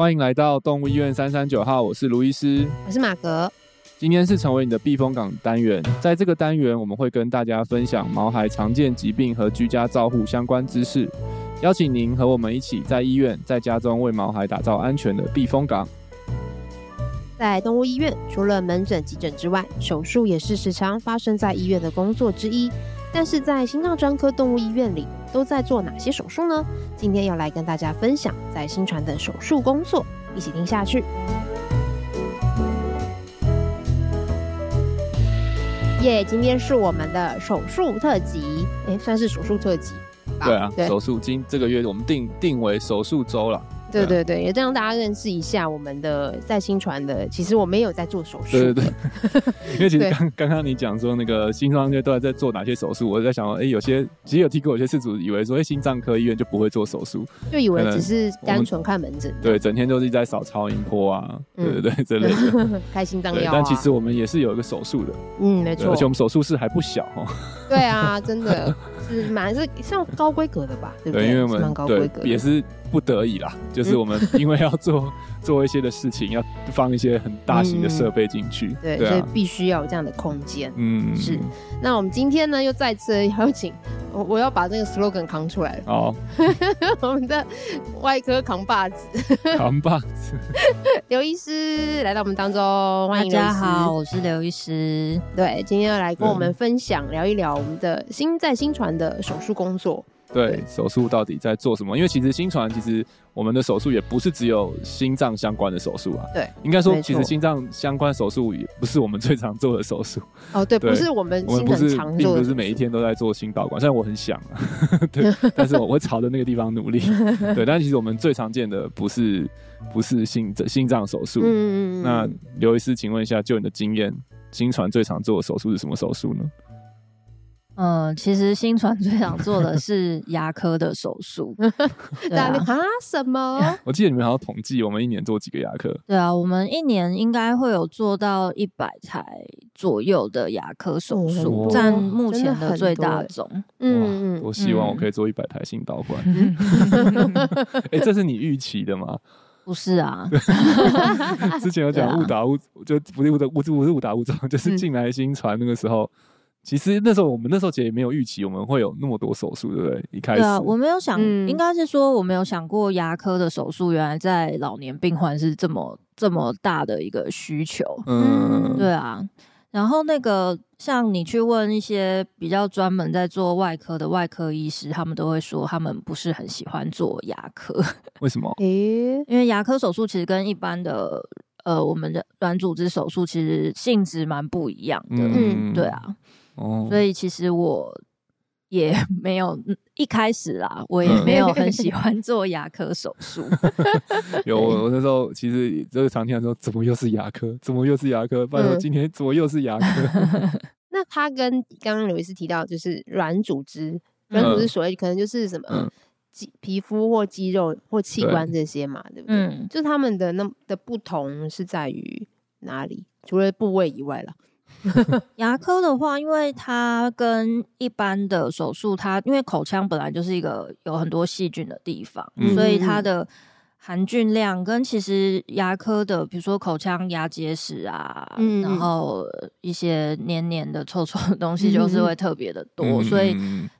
欢迎来到动物医院三三九号，我是卢医师，我是马格。今天是成为你的避风港单元，在这个单元我们会跟大家分享毛孩常见疾病和居家照护相关知识，邀请您和我们一起在医院、在家中为毛孩打造安全的避风港。在动物医院，除了门诊、急诊之外，手术也是时常发生在医院的工作之一。但是在心脏专科动物医院里，都在做哪些手术呢？今天要来跟大家分享在新传的手术工作，一起听下去。耶！Yeah, 今天是我们的手术特辑，哎、欸，算是手术特辑。对啊，对手术今这个月我们定定为手术周了。对对对，也让大家认识一下我们的在新传的。其实我没有在做手术。对对对，因为其实刚刚刚你讲说那个心脏科都在在做哪些手术，我在想说，哎，有些其实有听过有些事主以为说，哎，心脏科医院就不会做手术，就以为只是单纯看门诊。对，整天都是在扫超音波啊，对 对对，这类的 开心脏药。但其实我们也是有一个手术的，嗯，没错，而且我们手术室还不小哦。对啊，真的是蛮是像高规格的吧？对不对？因为我们对也是。不得已啦，就是我们 因为要做做一些的事情，要放一些很大型的设备进去，对，所以必须要有这样的空间。嗯，是。那我们今天呢，又再次邀请我，我要把那个 slogan 扛出来。哦，我们的外科扛把子，扛把子，刘医师来到我们当中，欢迎。大家好，我是刘医师。对，今天要来跟我们分享聊一聊我们的新在新传的手术工作。对，手术到底在做什么？因为其实新传其实我们的手术也不是只有心脏相关的手术啊。对，应该说其实心脏相关手术也不是我们最常做的手术。哦，对，对不是我们心很常做，并不是每一天都在做心导管。虽然我很想啊，对，但是我会朝着那个地方努力。对，但其实我们最常见的不是不是心心脏手术。嗯嗯。那刘医师，请问一下，就你的经验，新传最常做的手术是什么手术呢？嗯，其实新传最想做的 是牙科的手术。对啊，什么？我记得你们好像统计，我们一年做几个牙科？对啊，我们一年应该会有做到一百台左右的牙科手术，占、哦、目前的最大宗。嗯嗯，我希望我可以做一百台心导管。哎、欸，这是你预期的吗？不是啊，之前有讲误打误，就不是误的误，不是误打误撞，就是进来新传那个时候。其实那时候我们那时候其实也没有预期我们会有那么多手术，对不对？一开始，对啊，我没有想，嗯、应该是说我没有想过牙科的手术原来在老年病患是这么这么大的一个需求。嗯，对啊。然后那个像你去问一些比较专门在做外科的外科医师，他们都会说他们不是很喜欢做牙科。为什么？诶，因为牙科手术其实跟一般的呃我们的软组织手术其实性质蛮不一样的。嗯，对啊。所以其实我也 没有一开始啦，我也没有很喜欢做牙科手术。有我那时候其实就是常听说，怎么又是牙科？怎么又是牙科？拜托，今天怎么又是牙科？那他跟刚刚刘医师提到，就是软组织，软组织所谓可能就是什么肌皮肤或肌肉或器官这些嘛，对不对？嗯，就他们的那的不同是在于哪里？除了部位以外了。牙科的话，因为它跟一般的手术，它因为口腔本来就是一个有很多细菌的地方，嗯、所以它的含菌量跟其实牙科的，比如说口腔牙结石啊，嗯、然后一些黏黏的、臭臭的东西，就是会特别的多。嗯、所以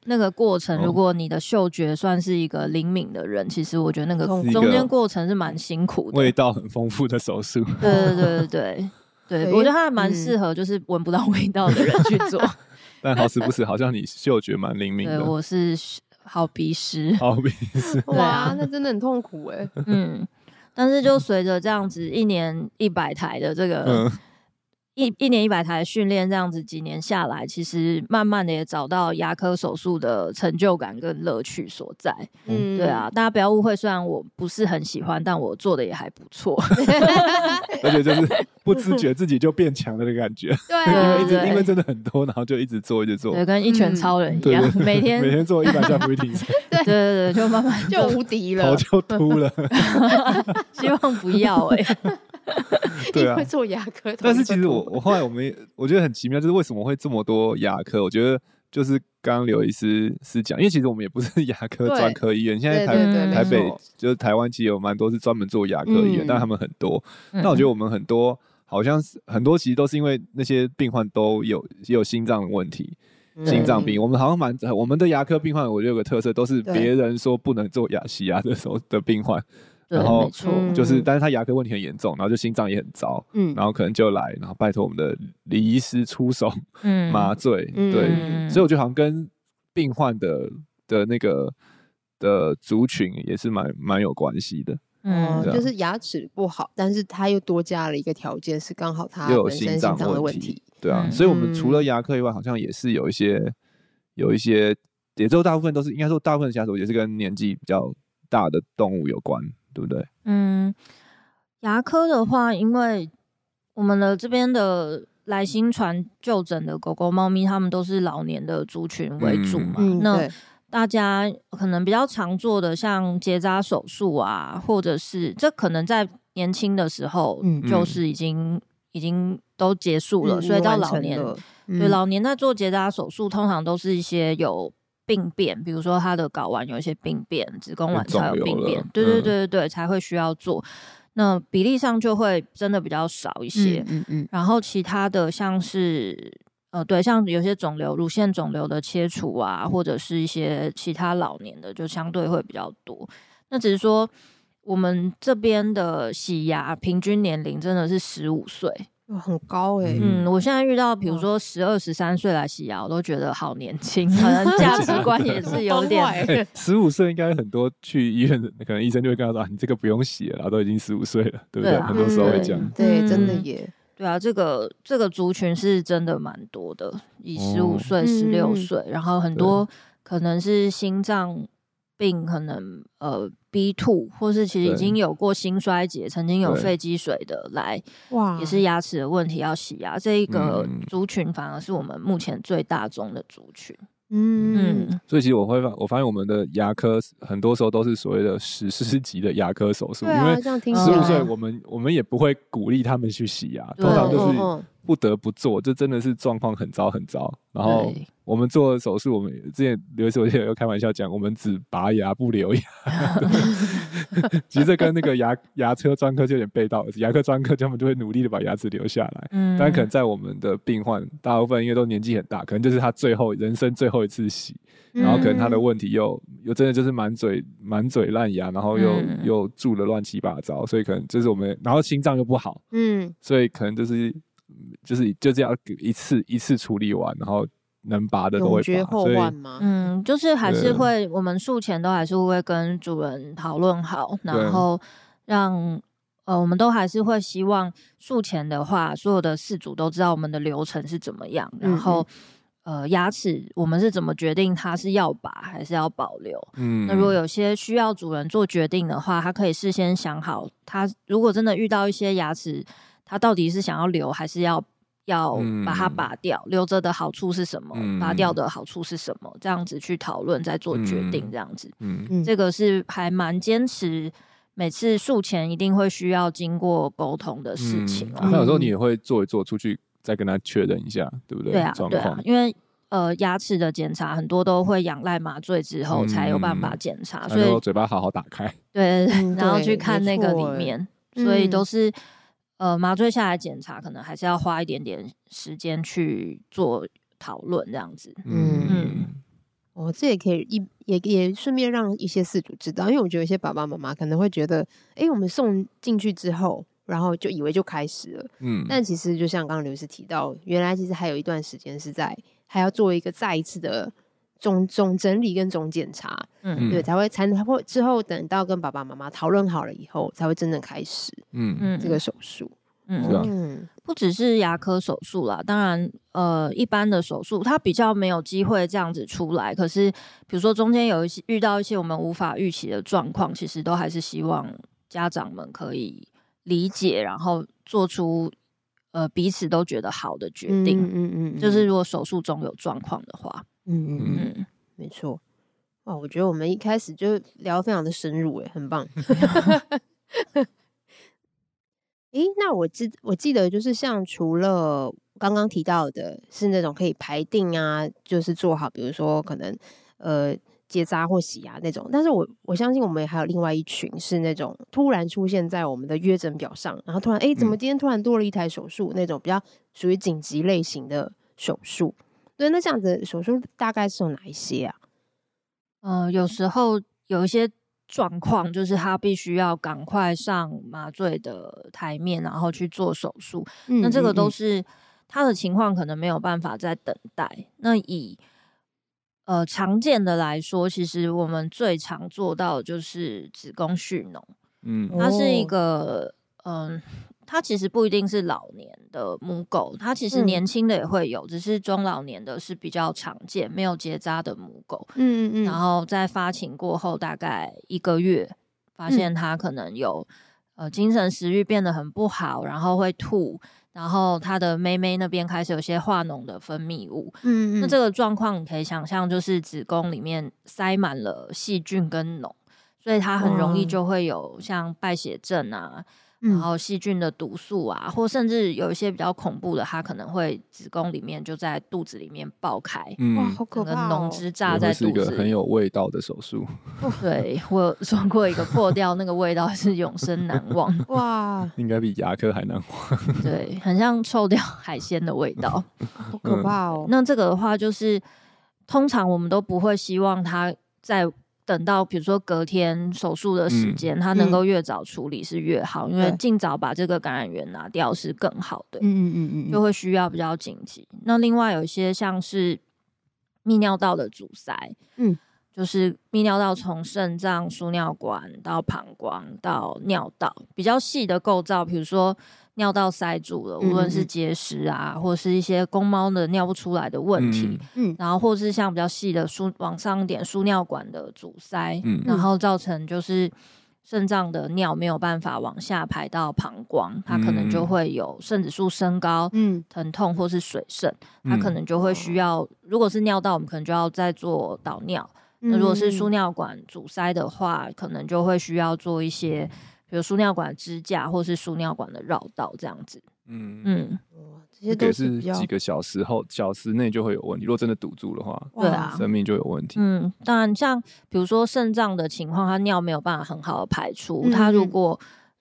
那个过程，如果你的嗅觉算是一个灵敏的人，其实我觉得那个中间过程是蛮辛苦的，味道很丰富的手术。对对对对对。对，我觉得他还蛮适合，就是闻不到味道的人去做。嗯、但好死不死，好像你嗅觉蛮灵敏的。对，我是好鼻屎。好鼻屎。哇，那真的很痛苦哎。嗯，但是就随着这样子一年一百台的这个。嗯一一年一百台训练这样子几年下来，其实慢慢的也找到牙科手术的成就感跟乐趣所在。嗯，对啊，大家不要误会，虽然我不是很喜欢，但我做的也还不错。而且就是 不自觉自己就变强了的感觉。对，因为一直因为真的很多，然后就一直做一直做，对，跟一拳超人一样，每天每天做一百下俯卧撑。对对对，就慢慢就无敌了，头就秃了。希望不要哎。对啊，会做牙科，但是其实我 我后来我们我觉得很奇妙，就是为什么会这么多牙科？我觉得就是刚刚刘医师是讲，因为其实我们也不是牙科专科医院，现在台台北就是台湾其实有蛮多是专门做牙科医院，嗯、但他们很多。那、嗯、我觉得我们很多好像是很多其实都是因为那些病患都有也有心脏问题。心脏病，我们好像蛮我们的牙科病患，我觉得有个特色，都是别人说不能做牙洗牙的时候的病患，然后就是，但是他牙科问题很严重，然后就心脏也很糟，嗯，然后可能就来，然后拜托我们的李医师出手，嗯，麻醉，对，所以我觉得好像跟病患的的那个的族群也是蛮蛮有关系的，嗯，就是牙齿不好，但是他又多加了一个条件，是刚好他又有心脏的问题。对啊，所以我们除了牙科以外，好像也是有一些，有一些，也就大部分都是，应该说大部分的家属也是跟年纪比较大的动物有关，对不对？嗯，牙科的话，因为我们的这边的来新传就诊的狗狗、猫咪，它们都是老年的族群为主嘛。嗯、那大家可能比较常做的，像结扎手术啊，或者是这可能在年轻的时候，就是已经。嗯已经都结束了，嗯、所以到老年，嗯、对老年在做结扎手术，通常都是一些有病变，比如说他的睾丸有一些病变，子宫卵巢有病变，对对对对对，嗯、才会需要做。那比例上就会真的比较少一些。嗯嗯，嗯然后其他的像是呃，对，像有些肿瘤、乳腺肿瘤的切除啊，或者是一些其他老年的，就相对会比较多。那只是说。我们这边的洗牙平均年龄真的是十五岁，很高哎、欸。嗯，我现在遇到比如说十二十三岁来洗牙，我都觉得好年轻，可能价值观 也是有点。十五岁应该很多去医院的，可能医生就会跟他说：“你这个不用洗了，都已经十五岁了，对不对？”很多时候会讲。对，真的耶。对啊，这个这个族群是真的蛮多的，以十五岁、十六岁，然后很多可能是心脏。病可能呃 B two 或是其实已经有过心衰竭，曾经有肺积水的来，哇，也是牙齿的问题要洗牙，这一个族群反而是我们目前最大宗的族群。嗯，嗯，所以其实我会发，我发现我们的牙科很多时候都是所谓的史诗级的牙科手术，啊、因为十五岁我们我们也不会鼓励他们去洗牙，对通常就是不得不做，这真的是状况很糟很糟。然后我们做手术，我们之前刘医师我记得有开玩笑讲，我们只拔牙不留牙。其实这跟那个牙牙科专科就有点背道而驰，牙科专科他们就会努力的把牙齿留下来。嗯，但可能在我们的病患，大部分因为都年纪很大，可能就是他最后人生最后一次洗，然后可能他的问题又又真的就是满嘴满嘴烂牙，然后又、嗯、又蛀了乱七八糟，所以可能就是我们，然后心脏又不好，嗯，所以可能就是就是就这样一次一次处理完，然后。能拔的都会绝后患吗？嗯，就是还是会，我们术前都还是会跟主人讨论好，然后让呃，我们都还是会希望术前的话，所有的事主都知道我们的流程是怎么样，然后、嗯、呃，牙齿我们是怎么决定它是要拔还是要保留。嗯，那如果有些需要主人做决定的话，他可以事先想好，他如果真的遇到一些牙齿，他到底是想要留还是要。要把它拔掉，嗯、留着的好处是什么？嗯、拔掉的好处是什么？这样子去讨论，再做决定，这样子。嗯，嗯这个是还蛮坚持，每次术前一定会需要经过沟通的事情啊。那、嗯、有时候你也会做一做，出去再跟他确认一下，对不对？对啊，对啊，因为呃，牙齿的检查很多都会仰赖麻醉之后才有办法检查，嗯、所以嘴巴好好打开，对，然后去看那个里面，所以都是。呃，麻醉下来检查，可能还是要花一点点时间去做讨论，这样子。嗯嗯，哦，这也可以一也也顺便让一些饲主知道，因为我觉得有些爸爸妈妈可能会觉得，哎、欸，我们送进去之后，然后就以为就开始了。嗯，但其实就像刚刚刘师提到，原来其实还有一段时间是在还要做一个再一次的总总整理跟总检查。嗯，对，才会才能会之后等到跟爸爸妈妈讨论好了以后，才会真正开始。嗯嗯，这个手术。嗯，不只是牙科手术啦，当然，呃，一般的手术它比较没有机会这样子出来。可是，比如说中间有一些遇到一些我们无法预期的状况，其实都还是希望家长们可以理解，然后做出呃彼此都觉得好的决定。嗯嗯，嗯就是如果手术中有状况的话，嗯嗯嗯，没错。哇，我觉得我们一开始就聊得非常的深入，诶，很棒。诶，那我记我记得就是像除了刚刚提到的是那种可以排定啊，就是做好，比如说可能呃结扎或洗牙那种。但是我我相信我们还有另外一群是那种突然出现在我们的约诊表上，然后突然哎，怎么今天突然多了一台手术？嗯、那种比较属于紧急类型的手术。对，那这样子手术大概是有哪一些啊？呃，有时候有一些状况，就是他必须要赶快上麻醉的台面，然后去做手术。嗯、那这个都是他的情况，可能没有办法再等待。那以呃常见的来说，其实我们最常做到的就是子宫蓄脓。嗯，它是一个嗯。呃它其实不一定是老年的母狗，它其实年轻的也会有，嗯、只是中老年的是比较常见，没有结扎的母狗。嗯嗯，然后在发情过后大概一个月，发现它可能有、嗯、呃精神食欲变得很不好，然后会吐，然后它的妹妹那边开始有些化脓的分泌物。嗯嗯，那这个状况你可以想象，就是子宫里面塞满了细菌跟脓，所以它很容易就会有像败血症啊。然后细菌的毒素啊，或甚至有一些比较恐怖的，它可能会子宫里面就在肚子里面爆开，嗯、哇，好可怕、哦！脓汁炸在肚子里，是一个很有味道的手术。对，我有做过一个破掉，那个味道是永生难忘。哇，应该比牙科还难忘。对，很像臭掉海鲜的味道，好可怕哦。那这个的话，就是通常我们都不会希望它在。等到比如说隔天手术的时间，嗯、它能够越早处理是越好，嗯、因为尽早把这个感染源拿掉是更好的。嗯嗯嗯嗯，就会需要比较紧急。那另外有一些像是泌尿道的阻塞，嗯，就是泌尿道从肾脏、输尿管到膀胱到尿道比较细的构造，比如说。尿道塞住了，无论是结石啊，嗯、或者是一些公猫的尿不出来的问题，嗯，然后或是像比较细的输往上一点输尿管的阻塞，嗯，然后造成就是肾脏的尿没有办法往下排到膀胱，它可能就会有肾指数升高，嗯，疼痛或是水肾，它可能就会需要，如果是尿道，我们可能就要再做导尿，那如果是输尿管阻塞的话，可能就会需要做一些。比如输尿管支架，或是输尿管的绕道这样子。嗯嗯，这些都是几个小时后、小时内就会有问题。如果真的堵住的话，对啊，生命就有问题。嗯，当然，像比如说肾脏的情况，它尿没有办法很好的排出，嗯、它如果。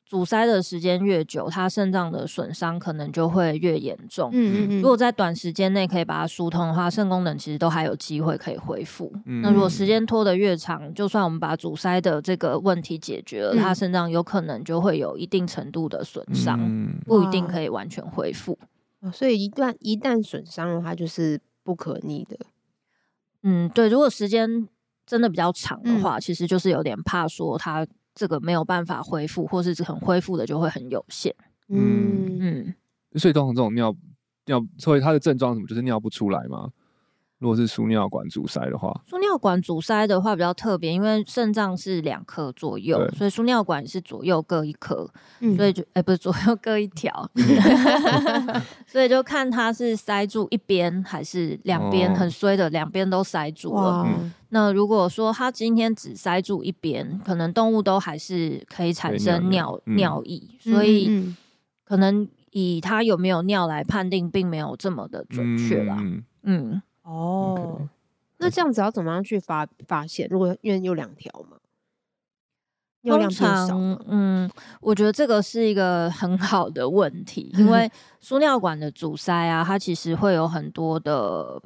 阻塞的时间越久，它肾脏的损伤可能就会越严重。嗯嗯，如果在短时间内可以把它疏通的话，肾功能其实都还有机会可以恢复。嗯、那如果时间拖得越长，就算我们把阻塞的这个问题解决了，嗯、它肾脏有可能就会有一定程度的损伤，嗯、不一定可以完全恢复。所以一旦一旦损伤的话，就是不可逆的。嗯，对。如果时间真的比较长的话，嗯、其实就是有点怕说它。这个没有办法恢复，或是很恢复的就会很有限。嗯嗯，所以通常这种尿尿，所以它的症状什么，就是尿不出来吗？如果是输尿管阻塞的话，输尿管阻塞的话比较特别，因为肾脏是两颗左右，所以输尿管是左右各一颗，嗯、所以就哎不是左右各一条，所以就看它是塞住一边还是两边很衰的，两边都塞住了。哇那如果说它今天只塞住一边，可能动物都还是可以产生尿尿液，嗯、所以可能以它有没有尿来判定，并没有这么的准确啦。嗯。嗯哦那这样子要怎么样去发发现？如果因为有两条嘛，通常，嗯，我觉得这个是一个很好的问题，因为 输尿管的阻塞啊，它其实会有很多的，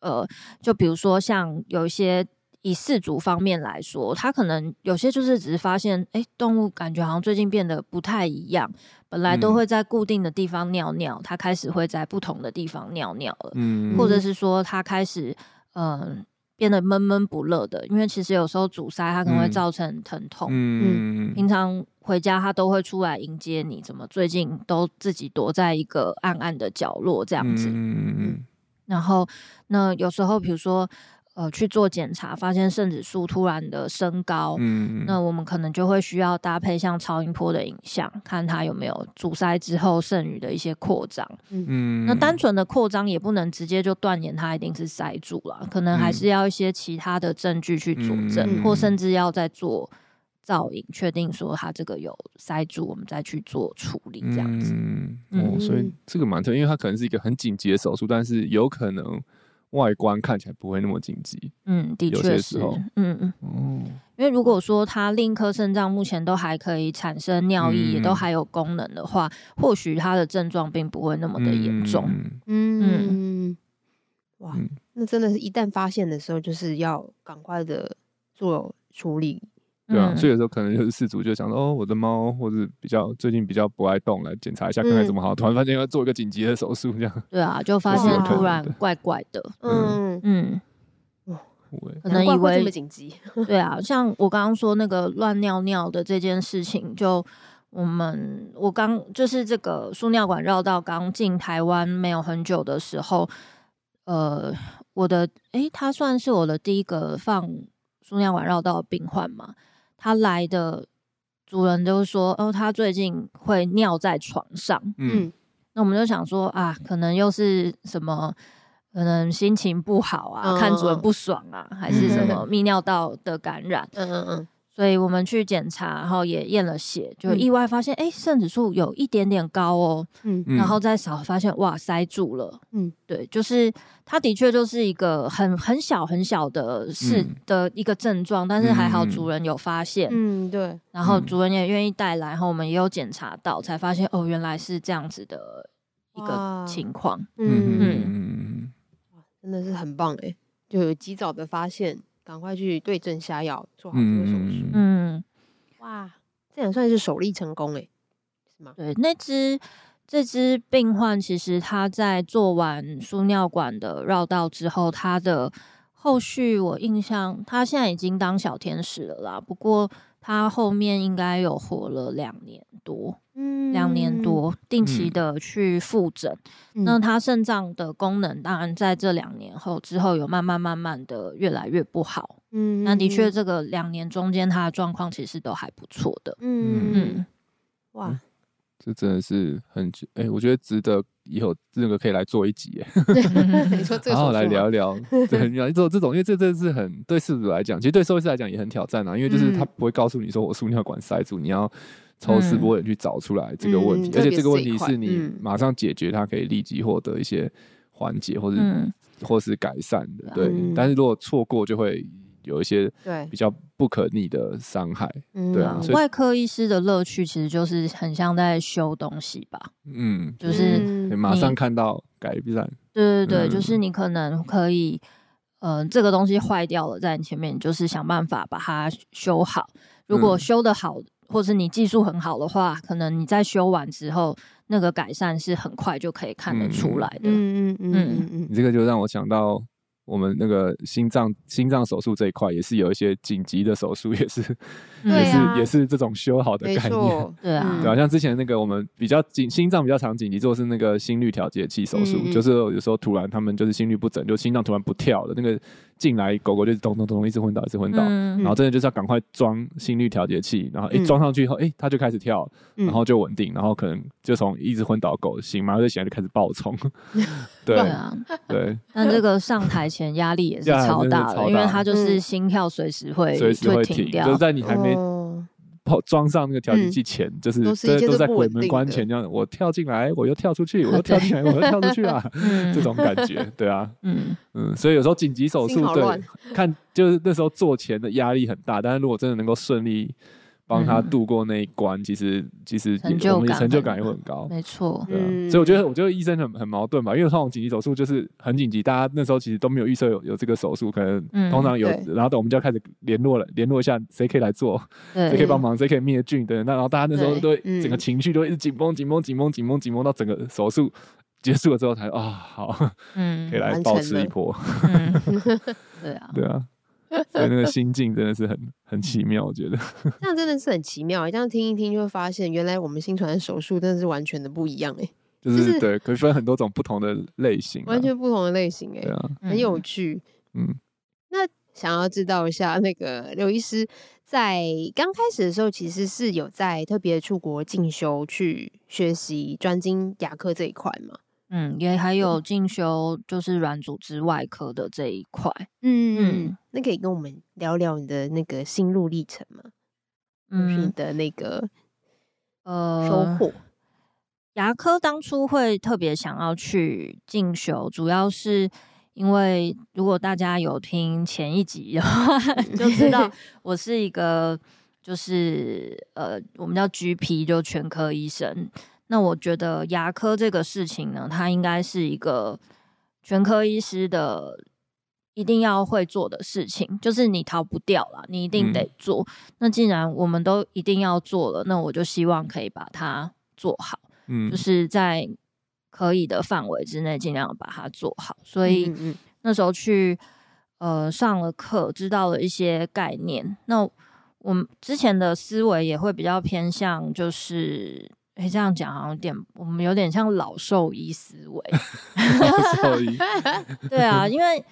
呃，就比如说像有一些以饲主方面来说，他可能有些就是只是发现，哎、欸，动物感觉好像最近变得不太一样。本来都会在固定的地方尿尿，它开始会在不同的地方尿尿了，嗯，或者是说它开始嗯、呃、变得闷闷不乐的，因为其实有时候阻塞它可能会造成疼痛，嗯，嗯，平常回家它都会出来迎接你，怎么最近都自己躲在一个暗暗的角落这样子，嗯。嗯，然后那有时候比如说。呃，去做检查，发现肾指数突然的升高，嗯，那我们可能就会需要搭配像超音波的影像，看它有没有阻塞之后剩余的一些扩张，嗯，那单。纯的扩张也不能直接就断言它一定是塞住了，可能还是要一些其他的证据去佐证，嗯、或甚至要再做造影，确定说它这个有塞住，我们再去做处理这样子。嗯，哦，所以这个蛮特别，因为它可能是一个很紧急的手术，但是有可能外观看起来不会那么紧急。嗯，的确是。嗯嗯。哦。因为如果说他另一颗肾脏目前都还可以产生尿液，也都还有功能的话，嗯、或许他的症状并不会那么的严重。嗯嗯。嗯哇，那真的是一旦发现的时候，就是要赶快的做处理。对啊，所以有时候可能就是饲主就想说，哦，我的猫或者比较最近比较不爱动，来检查一下看看怎么好。突然发现要做一个紧急的手术，这样。对啊，就发现突然怪怪的。嗯嗯。可能以为这么紧急。对啊，像我刚刚说那个乱尿尿的这件事情，就我们我刚就是这个输尿管绕道刚进台湾没有很久的时候，呃，我的诶，他算是我的第一个放输尿管绕道的病患嘛。他来的主人就说，哦，他最近会尿在床上。嗯，那我们就想说啊，可能又是什么，可能心情不好啊，嗯、看主人不爽啊，嗯、还是什么泌尿道的感染。嗯嗯嗯。所以我们去检查，然后也验了血，就意外发现，哎、嗯，肾指数有一点点高哦。嗯，然后再扫发现，哇，塞住了。嗯，对，就是它的确就是一个很很小很小的事的一个症状，嗯、但是还好主人有发现。嗯，对。然后主人也愿意带来，然后我们也有检查到，才发现哦，原来是这样子的一个情况。嗯嗯嗯，哇，真的是很棒哎，就有及早的发现。赶快去对症下药，做好这个手术。嗯，嗯，哇，这也算是首例成功哎，是吗？对，那只这只病患其实他在做完输尿管的绕道之后，他的后续我印象，他现在已经当小天使了啦。不过他后面应该有活了两年多。嗯，两年多定期的去复诊，嗯、那他肾脏的功能当然在这两年后之后有慢慢慢慢的越来越不好。嗯，那的确这个两年中间他的状况其实都还不错的。嗯嗯，哇，这真的是很哎、欸，我觉得值得以后这个可以来做一集哎。你说这个，然后来聊一聊，对，做这种，因为这真的是很对事主来讲，其实对兽医师来讲也很挑战啊，因为就是他不会告诉你说我输尿管塞住，你要。抽丝剥茧去找出来这个问题，嗯、而且这个问题是你马上解决，它可以立即获得一些缓解或者、嗯、或是改善的。对，嗯、但是如果错过，就会有一些对比较不可逆的伤害。对，对啊，外科医师的乐趣其实就是很像在修东西吧。嗯，就是马上看到改善。对对对，嗯、就是你可能可以，嗯、呃，这个东西坏掉了，在你前面，你就是想办法把它修好。如果修得好。嗯或是你技术很好的话，可能你在修完之后，那个改善是很快就可以看得出来的。嗯嗯嗯嗯嗯，你这个就让我想到。我们那个心脏心脏手术这一块也是有一些紧急的手术，也是、嗯、也是、啊、也是这种修好的概念，对啊，对啊，像之前那个我们比较紧心脏比较常紧急做的是那个心率调节器手术，嗯、就是有时候突然他们就是心率不整，就心脏突然不跳了，那个进来狗狗就是咚咚咚一直昏倒一直昏倒，嗯、然后真的就是要赶快装心率调节器，然后一装上去以后，哎、欸，它就开始跳，然后就稳定，然后可能就从一直昏倒狗醒，马上就起来就开始暴冲，对，对啊，对，那这个上台。前压力也是超大的，因为它就是心跳随时会随时会停掉，就是在你还没装上那个调节器前，就是都都在鬼门关前这样，我跳进来，我又跳出去，我又 跳进来，我又跳出去啊，这种感觉，对啊，嗯嗯，所以有时候紧急手术，对，看就是那时候做前的压力很大，但是如果真的能够顺利。帮他度过那一关，嗯、其实其实我们成就感也会很高，没错。对啊，嗯、所以我觉得我觉得医生很很矛盾吧，因为通常紧急手术就是很紧急，大家那时候其实都没有预测有有这个手术，可能通常有，嗯、然后等我们就要开始联络了，联络一下谁可以来做，谁可以帮忙，谁可以灭菌的。那然后大家那时候都整个情绪都一直紧绷紧绷紧绷紧绷紧绷到整个手术结束了之后才啊、哦、好，嗯，可以来暴吃一波。嗯、对啊，对啊。所以那个心境真的是很很奇妙，我觉得 这样真的是很奇妙。这样听一听就会发现，原来我们新传的手术真的是完全的不一样哎，就是、就是、对，可以分很多种不同的类型，完全不同的类型哎，对啊，很有趣。嗯，那想要知道一下，那个刘医师在刚开始的时候，其实是有在特别出国进修去学习专精牙科这一块吗？嗯，也还有进修就是软组织外科的这一块。嗯嗯，那可以跟我们聊聊你的那个心路历程吗？嗯，你的那个呃收获。牙科当初会特别想要去进修，主要是因为如果大家有听前一集的话，就知道 我是一个就是呃，我们叫 GP，就全科医生。那我觉得牙科这个事情呢，它应该是一个全科医师的一定要会做的事情，就是你逃不掉了，你一定得做。嗯。那既然我们都一定要做了，那我就希望可以把它做好。嗯，就是在可以的范围之内，尽量把它做好。所以那时候去呃上了课，知道了一些概念。那我们之前的思维也会比较偏向，就是哎、欸、这样讲好像有点，我们有点像老兽医思维。老兽医，对啊，因为。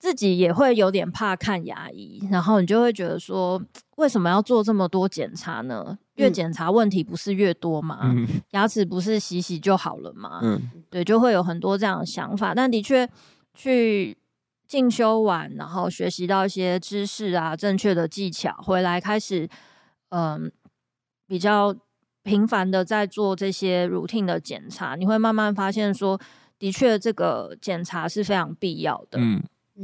自己也会有点怕看牙医，然后你就会觉得说，为什么要做这么多检查呢？越检查问题不是越多吗？嗯、牙齿不是洗洗就好了吗？嗯、对，就会有很多这样的想法。但的确，去进修完，然后学习到一些知识啊，正确的技巧，回来开始，嗯、呃，比较频繁的在做这些 routine 的检查，你会慢慢发现说，的确这个检查是非常必要的。嗯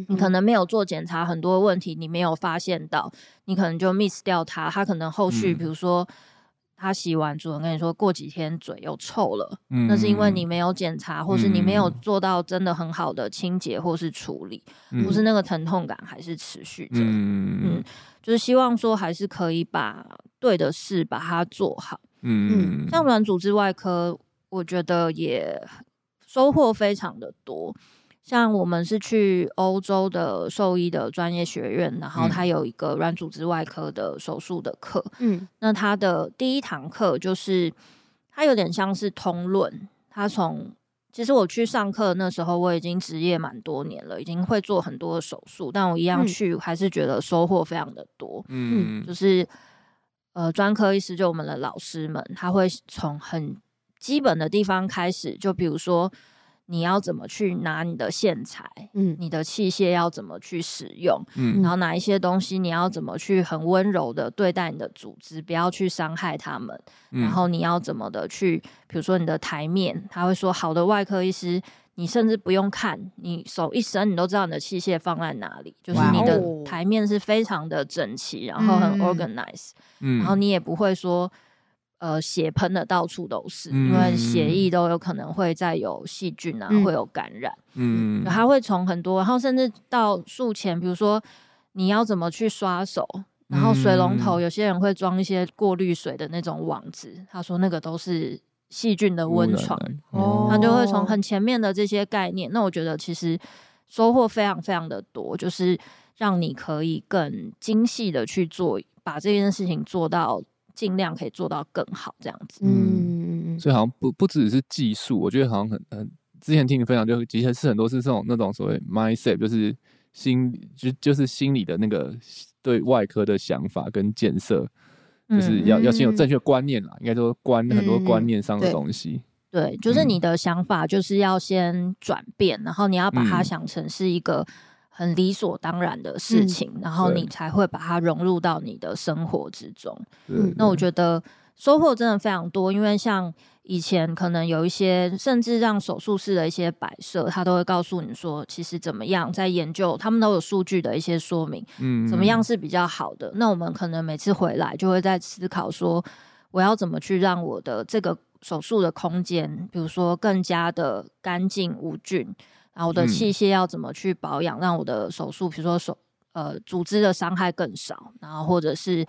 你可能没有做检查，很多问题你没有发现到，你可能就 miss 掉它。它可能后续，比如说他洗完，主人跟你说过几天嘴又臭了，嗯，那是因为你没有检查，或是你没有做到真的很好的清洁或是处理，嗯，或是那个疼痛感还是持续着。嗯，嗯，就是希望说还是可以把对的事把它做好。嗯，像软组织外科，我觉得也收获非常的多。像我们是去欧洲的兽医的专业学院，然后他有一个软组织外科的手术的课。嗯，那他的第一堂课就是，他有点像是通论。他从其实我去上课那时候，我已经执业蛮多年了，已经会做很多的手术，但我一样去还是觉得收获非常的多。嗯，就是呃，专科医师就我们的老师们，他会从很基本的地方开始，就比如说。你要怎么去拿你的线材？嗯，你的器械要怎么去使用？嗯，然后哪一些东西你要怎么去很温柔的对待你的组织，不要去伤害他们。嗯，然后你要怎么的去，比如说你的台面，他会说，好的外科医师，你甚至不用看，你手一伸，你都知道你的器械放在哪里，就是你的台面是非常的整齐，然后很 organize，嗯，然后你也不会说。呃，血喷的到处都是，嗯、因为血液都有可能会再有细菌啊，嗯、会有感染。嗯，还会从很多，然后甚至到术前，比如说你要怎么去刷手，然后水龙头有些人会装一些过滤水的那种网子，他说那个都是细菌的温床。哦，他就会从很前面的这些概念，那我觉得其实收获非常非常的多，就是让你可以更精细的去做，把这件事情做到。尽量可以做到更好，这样子。嗯，所以好像不不只是技术，我觉得好像很很之前听你分享，就其实是很多是这种那种所谓 mindset，就是心就就是心理的那个对外科的想法跟建设，就是要、嗯、要先有正确观念啦，应该说观很多观念上的东西。对，对，就是你的想法就是要先转变，然后你要把它想成是一个。很理所当然的事情，嗯、然后你才会把它融入到你的生活之中。嗯，那我觉得收获真的非常多，因为像以前可能有一些，甚至让手术室的一些摆设，他都会告诉你说，其实怎么样在研究，他们都有数据的一些说明，嗯，怎么样是比较好的。那我们可能每次回来就会在思考说，我要怎么去让我的这个手术的空间，比如说更加的干净无菌。然后我的器械要怎么去保养，嗯、让我的手术，比如说手呃组织的伤害更少，然后或者是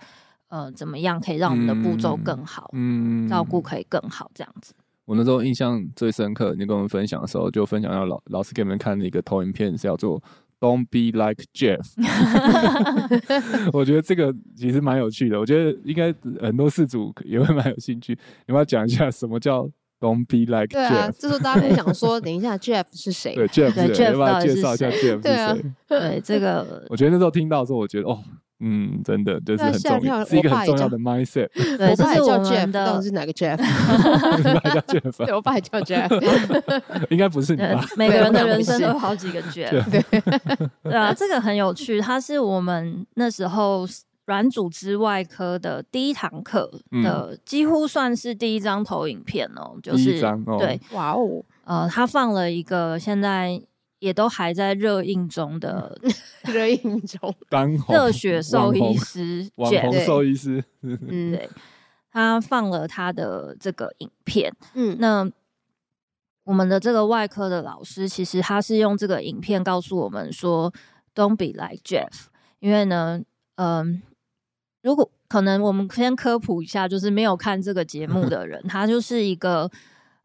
呃怎么样可以让我们的步骤更好，嗯，照顾可以更好这样子。我那时候印象最深刻，你跟我们分享的时候，就分享到老老师给你们看的一个投影片，是叫做 "Don't be like Jeff"。我觉得这个其实蛮有趣的，我觉得应该很多事主也会蛮有兴趣。你们要讲一下什么叫？Don't be like Jeff。对啊，这时候大家会想说，等一下，Jeff 是谁？对，Jeff 是谁？要不要介绍一下 Jeff 是谁？对啊，对这个，我觉得那时候听到的时候，我觉得哦，嗯，真的就是很重要，是一个很重要的 mindset。对，这是我们的，到底是哪个 Jeff？我爸叫 Jeff，对我爸也叫 Jeff，应该不是你吧。每个人的人生都有好几个 Jeff。对啊，这个很有趣，它是我们那时候。软组织外科的第一堂课的，嗯、几乎算是第一张投影片哦，就是哦。对，哇哦，呃，他放了一个现在也都还在热映中的 热映中 当热血兽医师，网红兽医师，嗯，对，他放了他的这个影片，嗯，那我们的这个外科的老师其实他是用这个影片告诉我们说，Don't be like Jeff，因为呢，嗯。如果可能，我们先科普一下，就是没有看这个节目的人，他就是一个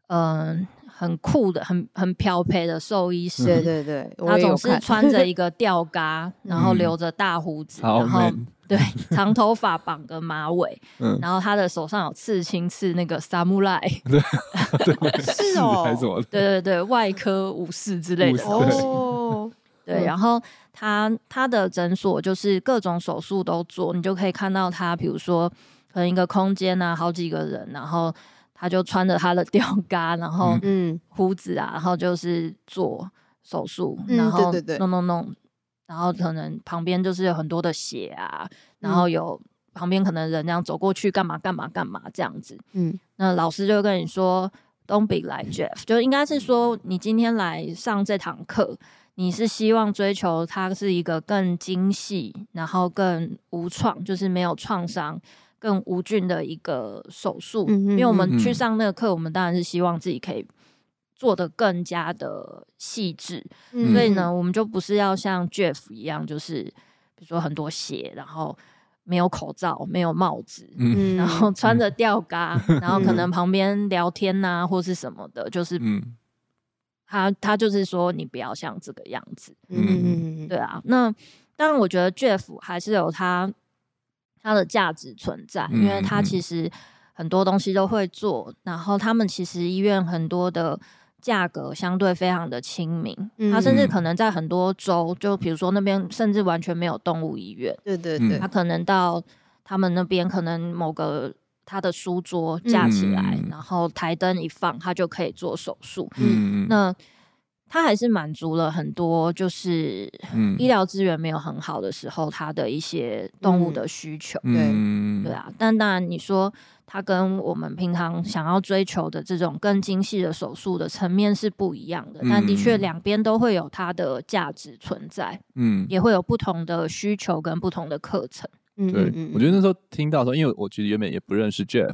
嗯、呃、很酷的、很很漂配的兽医师。对对对，他总是穿着 一个吊嘎，然后留着大胡子，然后对长头发绑个马尾，然后他的手上有刺青，刺那个萨姆莱。是哦，对对对，外科武士之类的哦。对，然后。他他的诊所就是各种手术都做，你就可以看到他，比如说可能一个空间啊，好几个人，然后他就穿着他的 吊嘎，然后嗯。胡子啊，然后就是做手术，然后弄弄弄，然后可能旁边就是有很多的血啊，然后有旁边可能人这样走过去干嘛干嘛干嘛这样子，嗯，那老师就跟你说，Don't be like Jeff，就应该是说你今天来上这堂课。你是希望追求它是一个更精细，然后更无创，就是没有创伤、更无菌的一个手术。因为我们去上那个课，我们当然是希望自己可以做得更加的细致。所以呢，我们就不是要像 Jeff 一样，就是比如说很多血，然后没有口罩、没有帽子，然后穿着吊嘎，然后可能旁边聊天呐、啊，或是什么的，就是。他他就是说，你不要像这个样子，嗯，对啊。那当然，我觉得 Jeff 还是有他他的价值存在，因为他其实很多东西都会做。然后他们其实医院很多的价格相对非常的亲民，他甚至可能在很多州，就比如说那边甚至完全没有动物医院，对对对，他可能到他们那边可能某个。他的书桌架起来，嗯、然后台灯一放，他就可以做手术。嗯，那他还是满足了很多，就是医疗资源没有很好的时候，他的一些动物的需求。嗯、对，对啊。但当然，你说他跟我们平常想要追求的这种更精细的手术的层面是不一样的。嗯、但的确，两边都会有它的价值存在。嗯，也会有不同的需求跟不同的课程。对，我觉得那时候听到的时候，因为我其实原本也不认识 Jeff，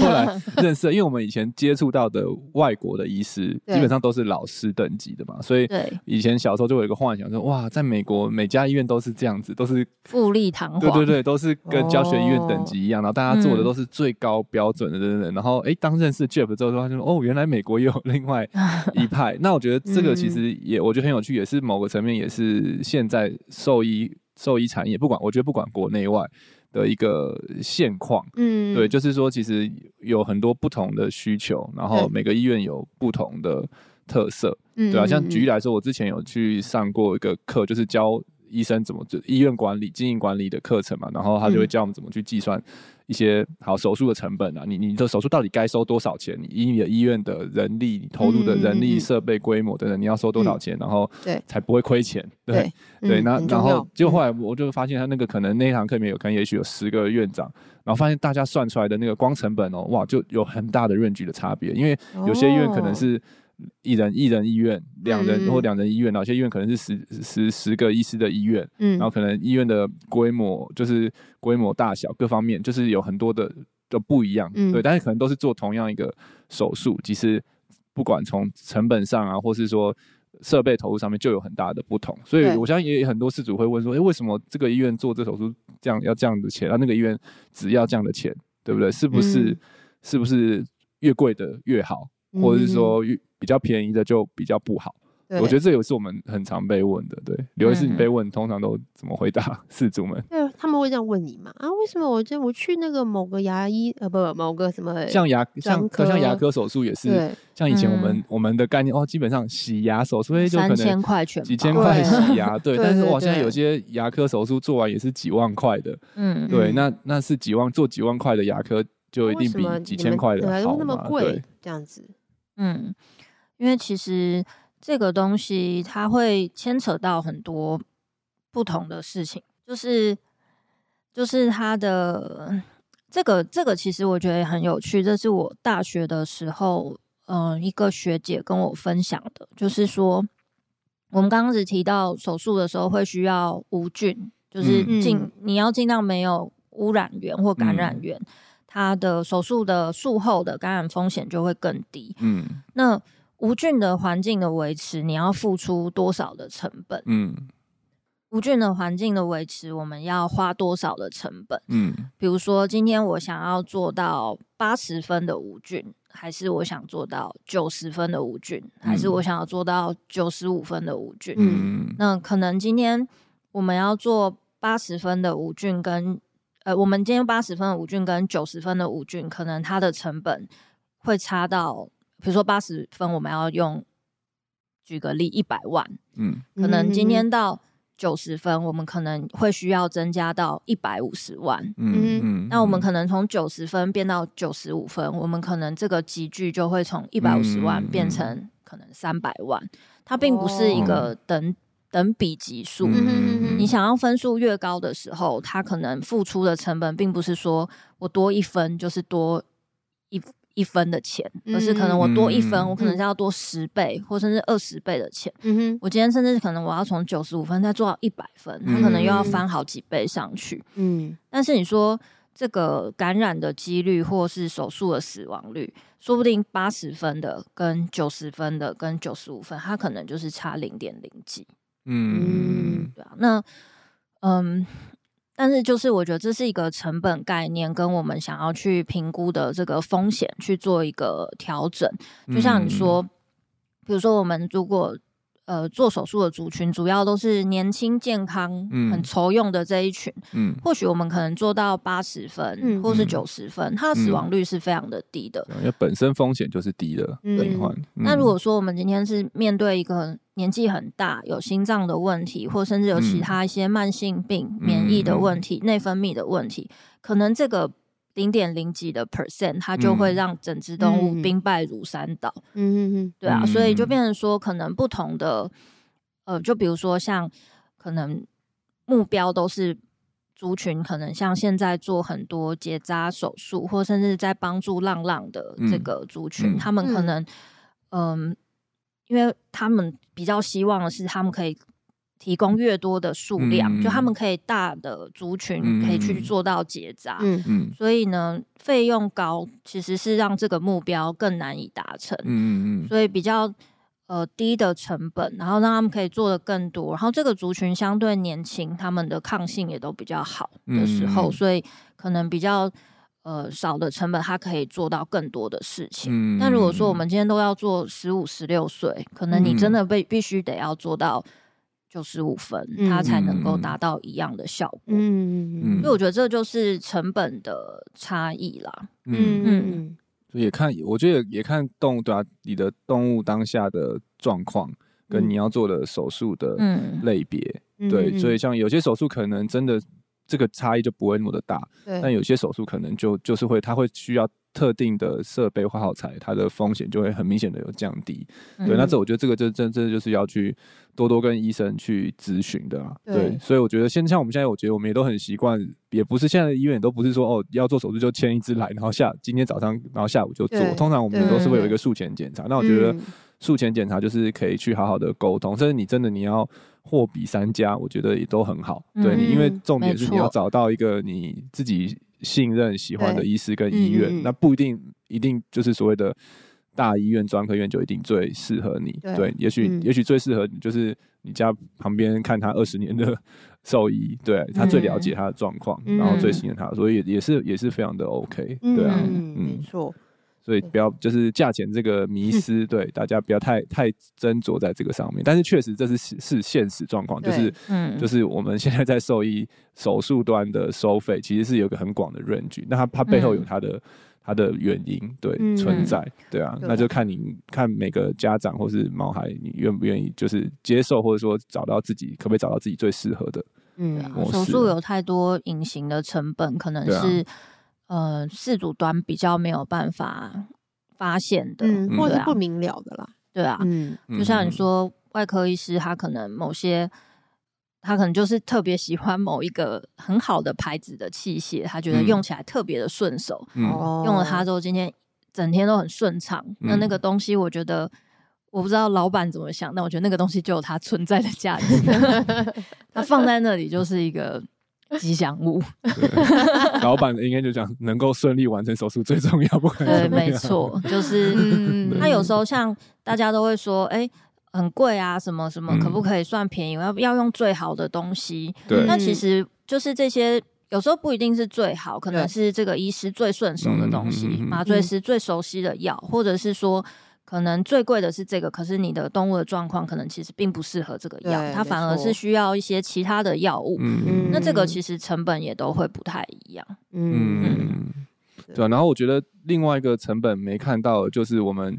后来 认识了，因为我们以前接触到的外国的医师基本上都是老师等级的嘛，所以以前小时候就有一个幻想说，哇，在美国每家医院都是这样子，都是富丽堂皇，对对对，都是跟教学医院等级一样，然后大家做的都是最高标准的等等。然后哎，当认识 Jeff 之后，发现哦，原来美国也有 另外一派。那我觉得这个其实也我觉得很有趣，也是某个层面也是现在兽医。兽医产业不管，我觉得不管国内外的一个现况，嗯，对，就是说其实有很多不同的需求，然后每个医院有不同的特色，嗯，对啊，像举例来说，我之前有去上过一个课，就是教医生怎么就医院管理、经营管理的课程嘛，然后他就会教我们怎么去计算。一些好手术的成本啊，你你的手术到底该收多少钱？你以你的医院的人力你投入的人力设备规模等等，你要收多少钱？然后对才不会亏钱？对对，那然后结果后来我就发现他那个可能那一堂课里面有可能也许有十个院长，然后发现大家算出来的那个光成本哦，哇，就有很大的 range 的差别，因为有些医院可能是。一人一人医院，两人或两人医院，哪些医院可能是十十十个医师的医院，嗯，然后可能医院的规模就是规模大小各方面，就是有很多的都不一样，嗯，对，但是可能都是做同样一个手术，其实不管从成本上啊，或是说设备投入上面，就有很大的不同，所以我相信也有很多事主会问说，哎，为什么这个医院做这手术这样要这样的钱，啊，那个医院只要这样的钱，对不对？是不是、嗯、是不是越贵的越好，或者是说越比较便宜的就比较不好，对我觉得这也是我们很常被问的。对，刘医师，你被问，通常都怎么回答？事主们？对，他们会这样问你嘛？啊，为什么我这我去那个某个牙医呃，不，某个什么像牙像像牙科手术也是，像以前我们、嗯、我们的概念哦，基本上洗牙手术就可能几千块全几千块洗牙，对。但是哇，现在有些牙科手术做完也是几万块的，嗯，对。那那是几万做几万块的牙科就一定比几千块的好嘛？对，这样子，嗯。因为其实这个东西它会牵扯到很多不同的事情，就是就是它的这个这个，其实我觉得很有趣。这是我大学的时候，嗯、呃，一个学姐跟我分享的，就是说，我们刚刚只提到手术的时候会需要无菌，就是尽、嗯、你要尽量没有污染源或感染源，嗯、它的手术的术后的感染风险就会更低。嗯，那无菌的环境的维持，你要付出多少的成本？嗯。无菌的环境的维持，我们要花多少的成本？嗯，比如说今天我想要做到八十分的无菌，还是我想做到九十分的无菌，还是我想要做到九十五分的无菌？嗯，那可能今天我们要做八十分的无菌跟呃，我们今天八十分的无菌跟九十分的无菌，可能它的成本会差到，比如说八十分我们要用，举个例一百万，嗯，可能今天到。九十分，我们可能会需要增加到一百五十万。嗯嗯，那我们可能从九十分变到九十五分，我们可能这个集聚就会从一百五十万变成可能三百万。它并不是一个等、哦、等比级数。嗯、你想要分数越高的时候，它可能付出的成本并不是说我多一分就是多一。分的钱，而是可能我多一分，嗯、我可能是要多十倍，嗯、或甚至二十倍的钱。嗯哼，我今天甚至可能我要从九十五分再做到一百分，它可能又要翻好几倍上去。嗯，但是你说这个感染的几率，或是手术的死亡率，说不定八十分的跟九十分的跟九十五分，它可能就是差零点零几。嗯，对啊，那嗯。但是，就是我觉得这是一个成本概念，跟我们想要去评估的这个风险去做一个调整。就像你说，嗯、比如说我们如果。呃，做手术的族群主要都是年轻、健康、嗯、很愁用的这一群。嗯，或许我们可能做到八十分，嗯、或是九十分，它的死亡率是非常的低的。因为本身风险就是低的病患。那如果说我们今天是面对一个年纪很大、有心脏的问题，或甚至有其他一些慢性病、嗯、免疫的问题、内、嗯、分泌的问题，可能这个。零点零几的 percent，它就会让整只动物兵败如山倒。嗯嗯嗯，对啊，所以就变成说，可能不同的，呃，就比如说像可能目标都是族群，可能像现在做很多结扎手术，或甚至在帮助浪浪的这个族群，嗯、他们可能，嗯、呃，因为他们比较希望的是，他们可以。提供越多的数量，嗯、就他们可以大的族群可以去做到结扎，嗯。嗯、所以呢，费用高其实是让这个目标更难以达成，嗯嗯、所以比较呃低的成本，然后让他们可以做的更多，然后这个族群相对年轻，他们的抗性也都比较好的时候，嗯、所以可能比较呃少的成本，它可以做到更多的事情。嗯、但如果说我们今天都要做十五、十六岁，可能你真的被必须得要做到。九十五分，它才能够达到一样的效果。嗯嗯，所以我觉得这就是成本的差异啦。嗯嗯，也看，我觉得也看动物对啊，你的动物当下的状况跟你要做的手术的类别。对，所以像有些手术可能真的这个差异就不会那么的大，但有些手术可能就就是会，它会需要。特定的设备或耗材，它的风险就会很明显的有降低。嗯、对，那这我觉得这个真真真的就是要去多多跟医生去咨询的啊。对，对，所以我觉得现像我们现在，我觉得我们也都很习惯，也不是现在的医院也都不是说哦要做手术就签一支来，然后下今天早上然后下午就做。通常我们都是会有一个术前检查。那我觉得术前检查就是可以去好好的沟通，甚至你真的你要货比三家，我觉得也都很好。嗯、对你，因为重点是你要找到一个你自己。信任、喜欢的医师跟医院，嗯、那不一定一定就是所谓的大医院、专科医院就一定最适合你。对，对，也许、嗯、也许最适合你就是你家旁边看他二十年的 兽医，对他最了解他的状况，嗯、然后最信任他，所以也也是也是非常的 OK。对啊，嗯，嗯没错。所以不要就是价钱这个迷 失，对，对大家不要太太斟酌在这个上面。但是确实这是是现实状况，就是嗯，就是我们现在在兽医手术端的收费，其实是有个很广的 range。那它它背后有它的它的原因，对存在，对啊，那就看你看每个家长或是毛孩，你愿不愿意就是接受，或者说找到自己可不可以找到自己最适合的。嗯，手术有太多隐形的成本，可能是。呃，事主端比较没有办法发现的，嗯、或者是不明了的啦，对啊，嗯，就像你说，外科医师他可能某些他可能就是特别喜欢某一个很好的牌子的器械，他觉得用起来特别的顺手，嗯、用了它之后今天整天都很顺畅。嗯、那那个东西，我觉得我不知道老板怎么想，但我觉得那个东西就有它存在的价值，它放在那里就是一个。吉祥物，老板应该就讲能够顺利完成手术最重要，不可能。对，没错，就是嗯他有时候像大家都会说，哎、欸，很贵啊，什么什么，可不可以算便宜？我要要用最好的东西。对，那其实就是这些，有时候不一定是最好，可能是这个医师最顺手的东西，麻醉师最熟悉的药，或者是说。可能最贵的是这个，可是你的动物的状况可能其实并不适合这个药，它反而是需要一些其他的药物。嗯，那这个其实成本也都会不太一样。嗯，嗯对啊。然后我觉得另外一个成本没看到的就是我们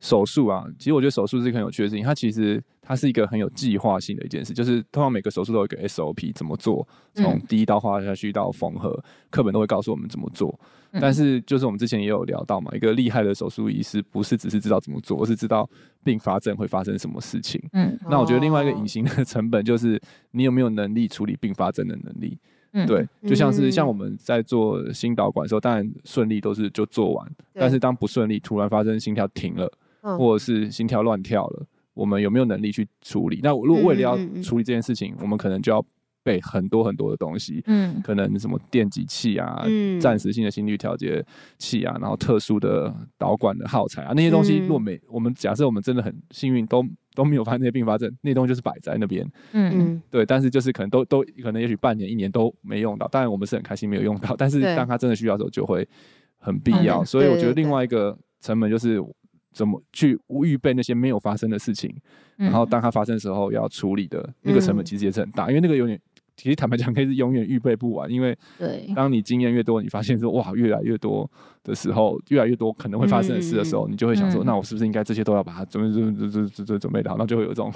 手术啊，其实我觉得手术是很有趣的事情，它其实它是一个很有计划性的一件事，就是通常每个手术都有一个 SOP 怎么做，从第一刀划下去到缝合，课本都会告诉我们怎么做。但是，就是我们之前也有聊到嘛，一个厉害的手术医师不是只是知道怎么做，而是知道并发症会发生什么事情。嗯，那我觉得另外一个隐形的成本就是你有没有能力处理并发症的能力。嗯，对，就像是像我们在做心导管的时候，当然顺利都是就做完，但是当不顺利，突然发生心跳停了，或者是心跳乱跳了，我们有没有能力去处理？那如果为了要处理这件事情，我们可能就要。备很多很多的东西，嗯，可能什么电击器啊，嗯，暂时性的心率调节器啊，然后特殊的导管的耗材啊，那些东西，如果没我们假设我们真的很幸运，都都没有发生那些并发症，那些东西就是摆在那边，嗯。嗯，对，但是就是可能都都可能也许半年一年都没用到，当然我们是很开心没有用到，但是当他真的需要的时候就会很必要，所以我觉得另外一个成本就是怎么去预备那些没有发生的事情，然后当它发生的时候要处理的那个成本其实也是很大，因为那个有点。其实坦白讲，可以是永远预备不完，因为当你经验越多，你发现说哇，越来越多的时候，越来越多可能会发生的事的时候，嗯、你就会想说，嗯、那我是不是应该这些都要把它准备、准备、准备、准备、准备好？那就会有这种。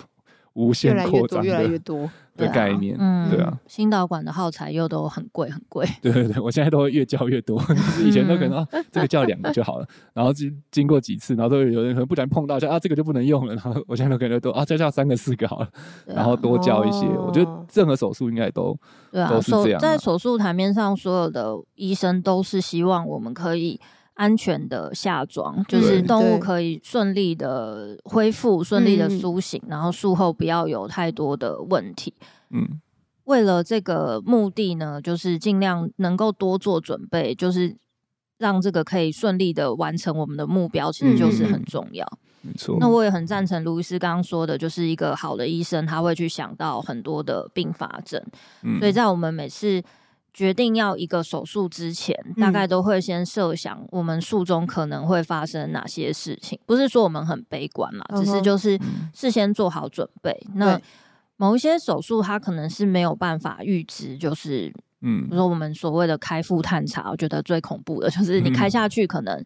无限扩张的，越来越多的 概念，嗯，对啊，心导管的耗材又都很贵，很贵。对对对，我现在都会越叫越多，以前都可能这个叫两个就好了，然后经经过几次，然后都有人可能不然碰到，啊，这个就不能用了，然后我现在都可能都啊，再叫三个四个好了，然后多叫一些。我觉得任何手术应该都对啊，都是这样。在手术台面上，所有的医生都是希望我们可以。安全的下装，就是动物可以顺利的恢复、顺利的苏醒，嗯、然后术后不要有太多的问题。嗯，为了这个目的呢，就是尽量能够多做准备，就是让这个可以顺利的完成我们的目标，其实就是很重要。没错。那我也很赞成卢医师刚刚说的，就是一个好的医生，他会去想到很多的并发症。嗯、所以在我们每次。决定要一个手术之前，大概都会先设想我们术中可能会发生哪些事情。不是说我们很悲观啦，只是就是事先做好准备。那某一些手术它可能是没有办法预知，就是嗯，比如说我们所谓的开腹探查，我觉得最恐怖的就是你开下去，可能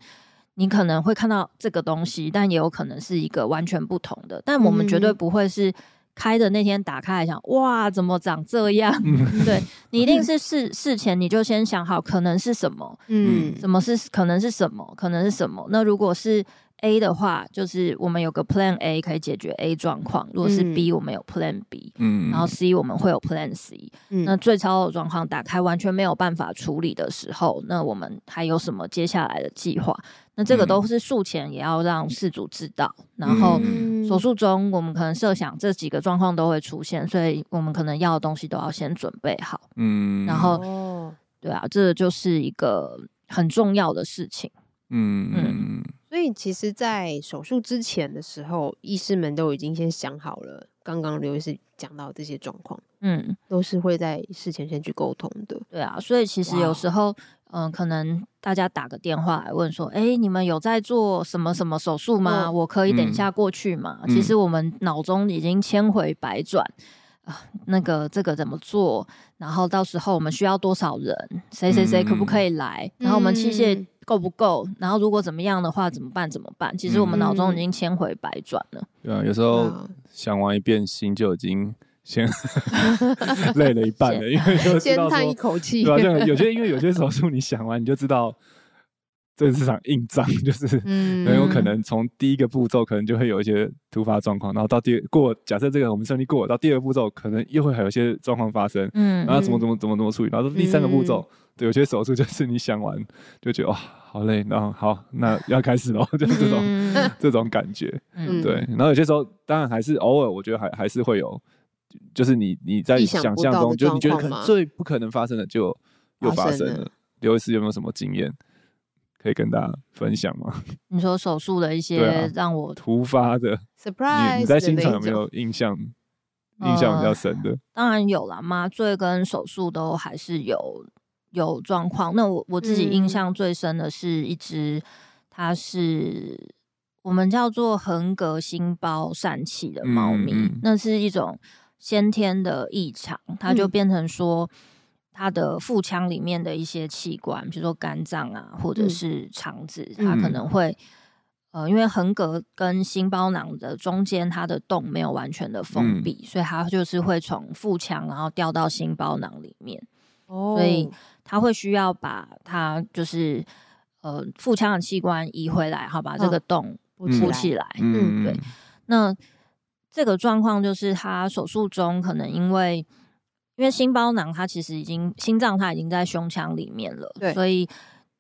你可能会看到这个东西，但也有可能是一个完全不同的。但我们绝对不会是。开的那天打开来想，哇，怎么长这样？嗯、对，你一定是事事前你就先想好可能是什么，嗯，什么是可能是什么，可能是什么？那如果是 A 的话，就是我们有个 Plan A 可以解决 A 状况；如果是 B，我们有 Plan B，嗯，然后 C 我们会有 Plan C。嗯、那最糟的状况打开完全没有办法处理的时候，那我们还有什么接下来的计划？那这个都是术前也要让事主知道，然后手术中我们可能设想这几个状况都会出现，所以我们可能要的东西都要先准备好。嗯，然后，对啊，这就是一个很重要的事情。嗯。嗯，所以其实，在手术之前的时候，医师们都已经先想好了。刚刚刘医师讲到这些状况，嗯，都是会在事前先去沟通的。对啊，所以其实有时候。嗯、呃，可能大家打个电话来问说，哎、欸，你们有在做什么什么手术吗？哦、我可以等一下过去吗？嗯、其实我们脑中已经千回百转啊、呃，那个这个怎么做？然后到时候我们需要多少人？谁谁谁可不可以来？嗯、然后我们器械够不够？然后如果怎么样的话，怎么办？怎么办？其实我们脑中已经千回百转了。对啊，有时候想完一遍，心就已经。先 累了一半了，因为就知道说，先叹一口气，对啊？有些因为有些手术你想完你就知道这是场硬仗，就是很有可能从第一个步骤可能就会有一些突发状况，然后到第二过，假设这个我们顺利过了，到第二个步骤可能又会还有一些状况发生，嗯，然后怎么怎么怎么怎么处理，然后第三个步骤，对，有些手术就是你想完就觉得哇好累，然后好那要开始喽，就是这种这种感觉，嗯，对，然后有些时候当然还是偶尔，我觉得还还是会有，就是你你在想象中就你觉得可能最不可能发生的就又发生了，刘医师有没有什么经验？可以跟大家分享吗？你说手术的一些让我、啊、突发的 surprise，你在现场有没有印象？印象比较深的？呃、当然有啦，麻醉跟手术都还是有有状况。那我我自己印象最深的是一只，它是我们叫做横膈心包疝气的猫咪，嗯嗯、那是一种先天的异常，它就变成说。嗯它的腹腔里面的一些器官，比如说肝脏啊，或者是肠子，嗯、它可能会，呃，因为横膈跟心包囊的中间，它的洞没有完全的封闭，嗯、所以它就是会从腹腔然后掉到心包囊里面，哦，所以它会需要把它就是呃腹腔的器官移回来，好把这个洞补起来，嗯，对。那这个状况就是他手术中可能因为。因为心包囊它其实已经心脏它已经在胸腔里面了，对，所以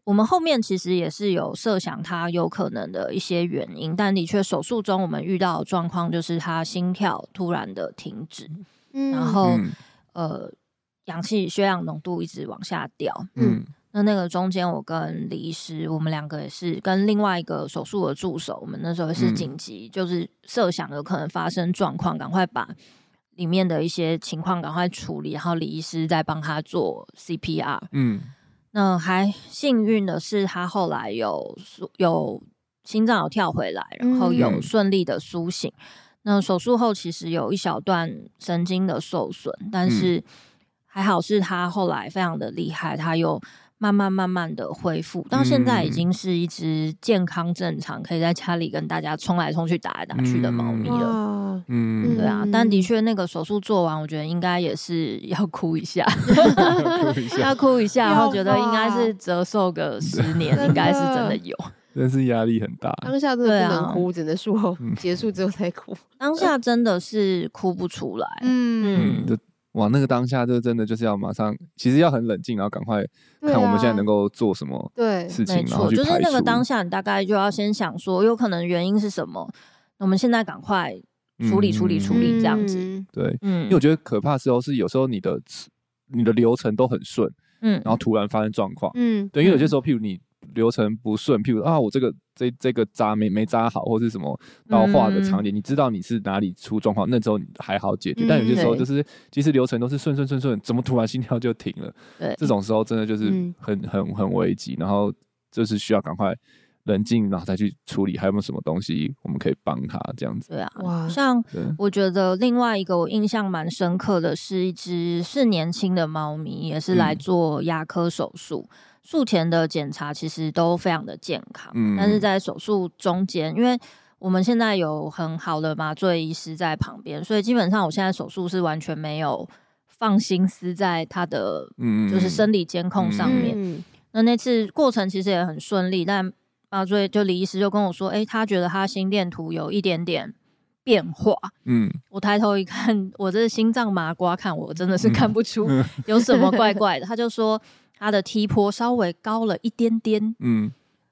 我们后面其实也是有设想它有可能的一些原因，但的确手术中我们遇到的状况就是它心跳突然的停止，嗯、然后、嗯、呃氧气血氧浓度一直往下掉，嗯，那那个中间我跟李医师我们两个也是跟另外一个手术的助手，我们那时候是紧急，嗯、就是设想有可能发生状况，赶快把。里面的一些情况赶快处理，然后李医师再帮他做 CPR。嗯，那还幸运的是，他后来有有心脏有跳回来，然后有顺利的苏醒。嗯、那手术后其实有一小段神经的受损，但是还好是他后来非常的厉害，他有。慢慢慢慢的恢复，到现在已经是一只健康正常，可以在家里跟大家冲来冲去、打来打去的猫咪了。嗯，对啊，但的确那个手术做完，我觉得应该也是要哭一下，要哭一下，然后觉得应该是折寿个十年，应该是真的有。真是压力很大，当下真的不能哭，只能术后结束之后再哭。当下真的是哭不出来。嗯。哇，那个当下就真的就是要马上，其实要很冷静，然后赶快看我们现在能够做什么对事情，然后去排除。就是那个当下，你大概就要先想说，有可能原因是什么，我们现在赶快处理、处理、处理这样子。对，嗯，因为我觉得可怕时候是有时候你的你的流程都很顺，嗯，然后突然发生状况，嗯，对，因为有些时候，譬如你。流程不顺，譬如啊，我这个这这个扎没没扎好，或是什么刀划的场景，嗯、你知道你是哪里出状况，那时候你还好解决。嗯、但有些时候就是，其实流程都是顺顺顺顺，怎么突然心跳就停了？对，这种时候真的就是很很很危急，然后就是需要赶快冷静，然后再去处理，还有没有什么东西我们可以帮他这样子？对啊，哇，像我觉得另外一个我印象蛮深刻的是一只是年轻的猫咪，也是来做牙科手术。嗯术前的检查其实都非常的健康，嗯、但是在手术中间，因为我们现在有很好的麻醉医师在旁边，所以基本上我现在手术是完全没有放心思在他的就是生理监控上面。嗯、那那次过程其实也很顺利，但麻醉就李医师就跟我说，哎、欸，他觉得他心电图有一点点变化。嗯，我抬头一看，我这心脏麻瓜看我真的是看不出有什么怪怪的，他就说。他的 T 坡稍微高了一点点，嗯，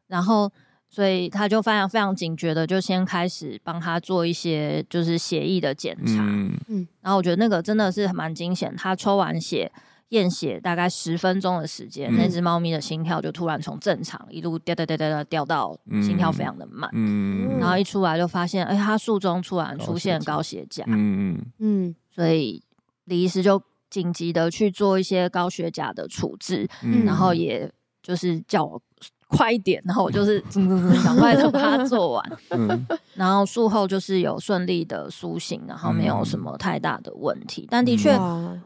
然后所以他就非常非常警觉的，就先开始帮他做一些就是血液的检查，嗯，然后我觉得那个真的是蛮惊险，他抽完血验血大概十分钟的时间，嗯、那只猫咪的心跳就突然从正常一路掉掉掉掉掉掉到心跳非常的慢，嗯，然后一出来就发现，哎，他术中突然出现高血钾，嗯嗯。嗯，所以李医师就。紧急的去做一些高血钾的处置，嗯、然后也就是叫我快一点，然后我就 是赶快的把它做完，嗯、然后术后就是有顺利的苏醒，然后没有什么太大的问题。嗯、但的确，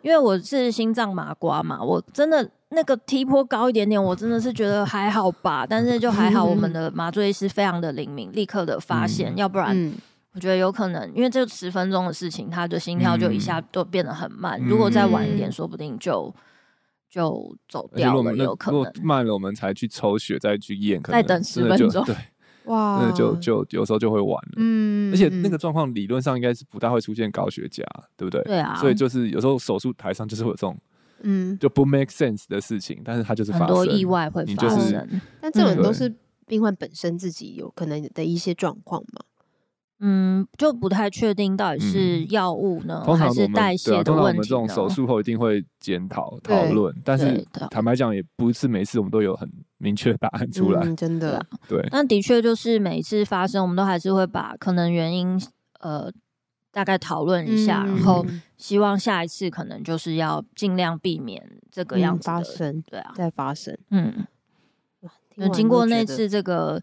因为我是心脏麻瓜嘛，我真的那个 T 坡高一点点，我真的是觉得还好吧。但是就还好，我们的麻醉师非常的灵敏，立刻的发现，嗯、要不然。嗯我觉得有可能，因为这十分钟的事情，他的心跳就一下都变得很慢。嗯、如果再晚一点，嗯、说不定就就走掉了，有可能慢了，我们才去抽血再去验，可能再等十分钟，对，哇，那就就有时候就会晚了，嗯，而且那个状况理论上应该是不大会出现高血钾，对不对？对啊，所以就是有时候手术台上就是会有这种，嗯，就不 make sense 的事情，但是它就是发生，很多意外会发生，但这种都是病患本身自己有可能的一些状况嘛。嗯，就不太确定到底是药物呢，还是代谢的问题呢？通常我们这种手术后一定会检讨讨论，但是坦白讲，也不是每次我们都有很明确答案出来。真的，对。但的确就是每一次发生，我们都还是会把可能原因呃大概讨论一下，然后希望下一次可能就是要尽量避免这个样子发生。对啊，再发生。嗯，那经过那次这个。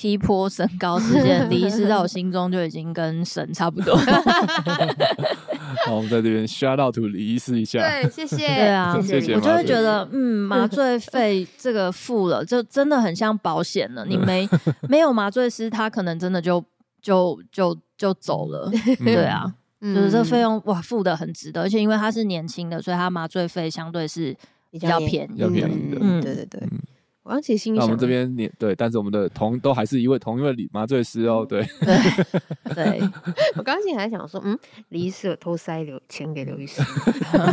踢坡升高事件，李医师在我心中就已经跟神差不多。好，我们在这边 shout out to 李医师一下。对，谢谢。对啊，谢谢。我就会觉得，嗯，麻醉费这个付了，就真的很像保险了。你没 没有麻醉师，他可能真的就就就就走了。对啊，就是这费用哇，付的很值得，而且因为他是年轻的，所以他麻醉费相对是比较便宜，比较便宜的。嗯，对对对。我刚其实心里想，那我们这边你对，但是我们的同都还是一位同一位李麻醉师哦，对对 对。我刚才还想说，嗯，李医师有偷塞刘钱给刘医师，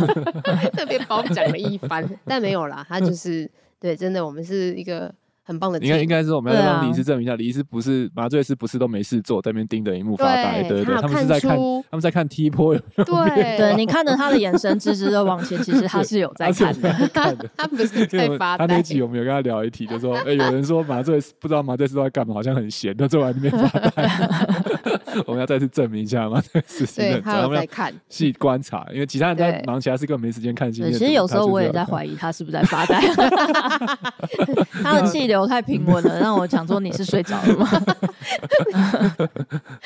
特别褒奖了一番，但没有啦，他就是对，真的，我们是一个。很棒的，应该应该是我们要让李医师证明一下，李医师不是麻醉师，不是都没事做，在那边盯着荧幕发呆，对对，他们是在看，他们在看 T 波。对对，你看着他的眼神直直的往前，其实他是有在 看的，他不是在发呆。他那集我们有跟他聊一题，就说，哎，有人说麻醉不知道麻醉师都在干嘛，好像很闲，他坐在那边发呆。我们要再次证明一下麻醉师是认真，我们要看细观察，因为其他人在忙其他事，根本没时间看戏。其实有时候我也在怀疑他是不是在发呆，他的气流。太平稳了，让我想说你是睡着了吗？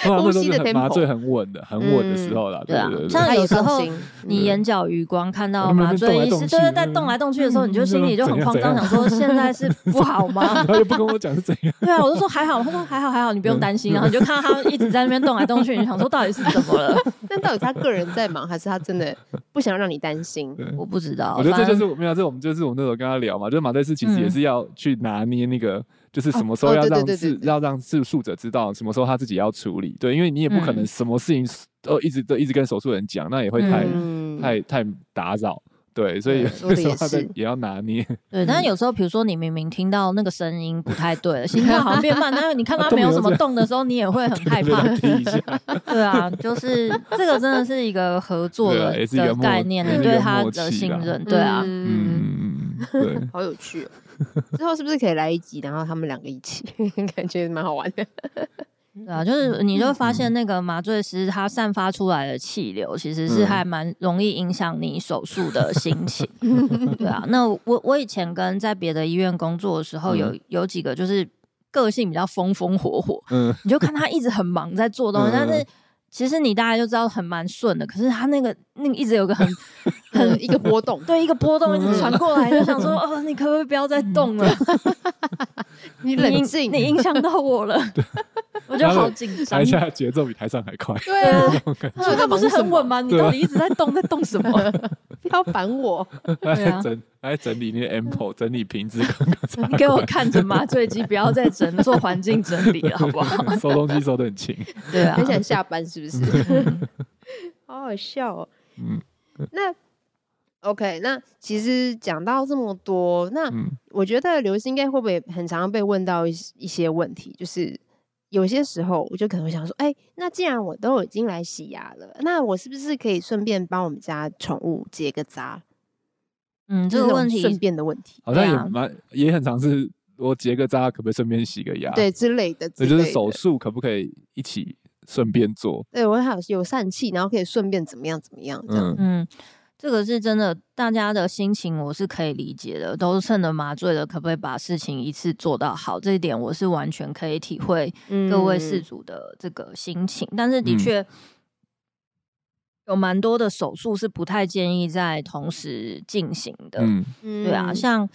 呼吸的麻醉很稳的，很稳的时候了。对啊，像有时候你眼角余光看到麻醉医师就是在动来动去的时候，你就心里就很慌张，想说现在是不好吗？然后又不跟我讲是怎样？对啊，我就说还好，他说还好还好，你不用担心。然后你就看到他一直在那边动来动去，你想说到底是怎么了？但到底他个人在忙，还是他真的不想让你担心？我不知道。我觉得这就是没有，这我们就是我们那时候跟他聊嘛，就是麻醉师其实也是要去拿捏。那个就是什么时候要让是要让自诉者知道什么时候他自己要处理，对，因为你也不可能什么事情都一直都一直跟手术人讲，那也会太太太打扰，对，所以有时候他也要拿捏。对，但是有时候比如说你明明听到那个声音不太对了，心跳好像变慢，但是你看他没有什么动的时候，你也会 很害怕。对啊，就是这个真的是一个合作的概念，你对他的信任，对啊，嗯，对，好有趣。之后是不是可以来一集，然后他们两个一起，感觉蛮好玩的。对啊，就是你就会发现那个麻醉师他散发出来的气流，其实是还蛮容易影响你手术的心情。对啊，那我我以前跟在别的医院工作的时候，有有几个就是个性比较风风火火，嗯，你就看他一直很忙在做东西，但是。其实你大概就知道很蛮顺的，可是他那个那个一直有个很 很一个波动，对，一个波动一直传过来，就想说 哦，你可不可以不要再动了？你冷静，你影响到我了，我就好紧张。台下节奏比台上还快，对啊，他不是很稳吗？你到底一直在动，在动什么？不要烦我。对啊。来整理那个 ample，整理瓶子，你给我看着麻醉机，不要再整做环境整理了，好不好？收东西收的很勤，对啊，很想下班是不是？好好笑哦。嗯，那 OK，那其实讲到这么多，那我觉得刘医师应该会不会很常被问到一一些问题？就是有些时候，我就可能会想说，哎、欸，那既然我都已经来洗牙了，那我是不是可以顺便帮我们家宠物结个扎？嗯，这个问题顺便的问题，好像也蛮、啊、也很常是，我结个扎可不可以顺便洗个牙？对，之类的。也就是手术可不可以一起顺便做？对，我还有有疝气，然后可以顺便怎么样怎么样这样。嗯，这个是真的，大家的心情我是可以理解的，都是趁着麻醉了，可不可以把事情一次做到好？这一点我是完全可以体会各位事主的这个心情，嗯、但是的确。嗯有蛮多的手术是不太建议在同时进行的，嗯，对啊，像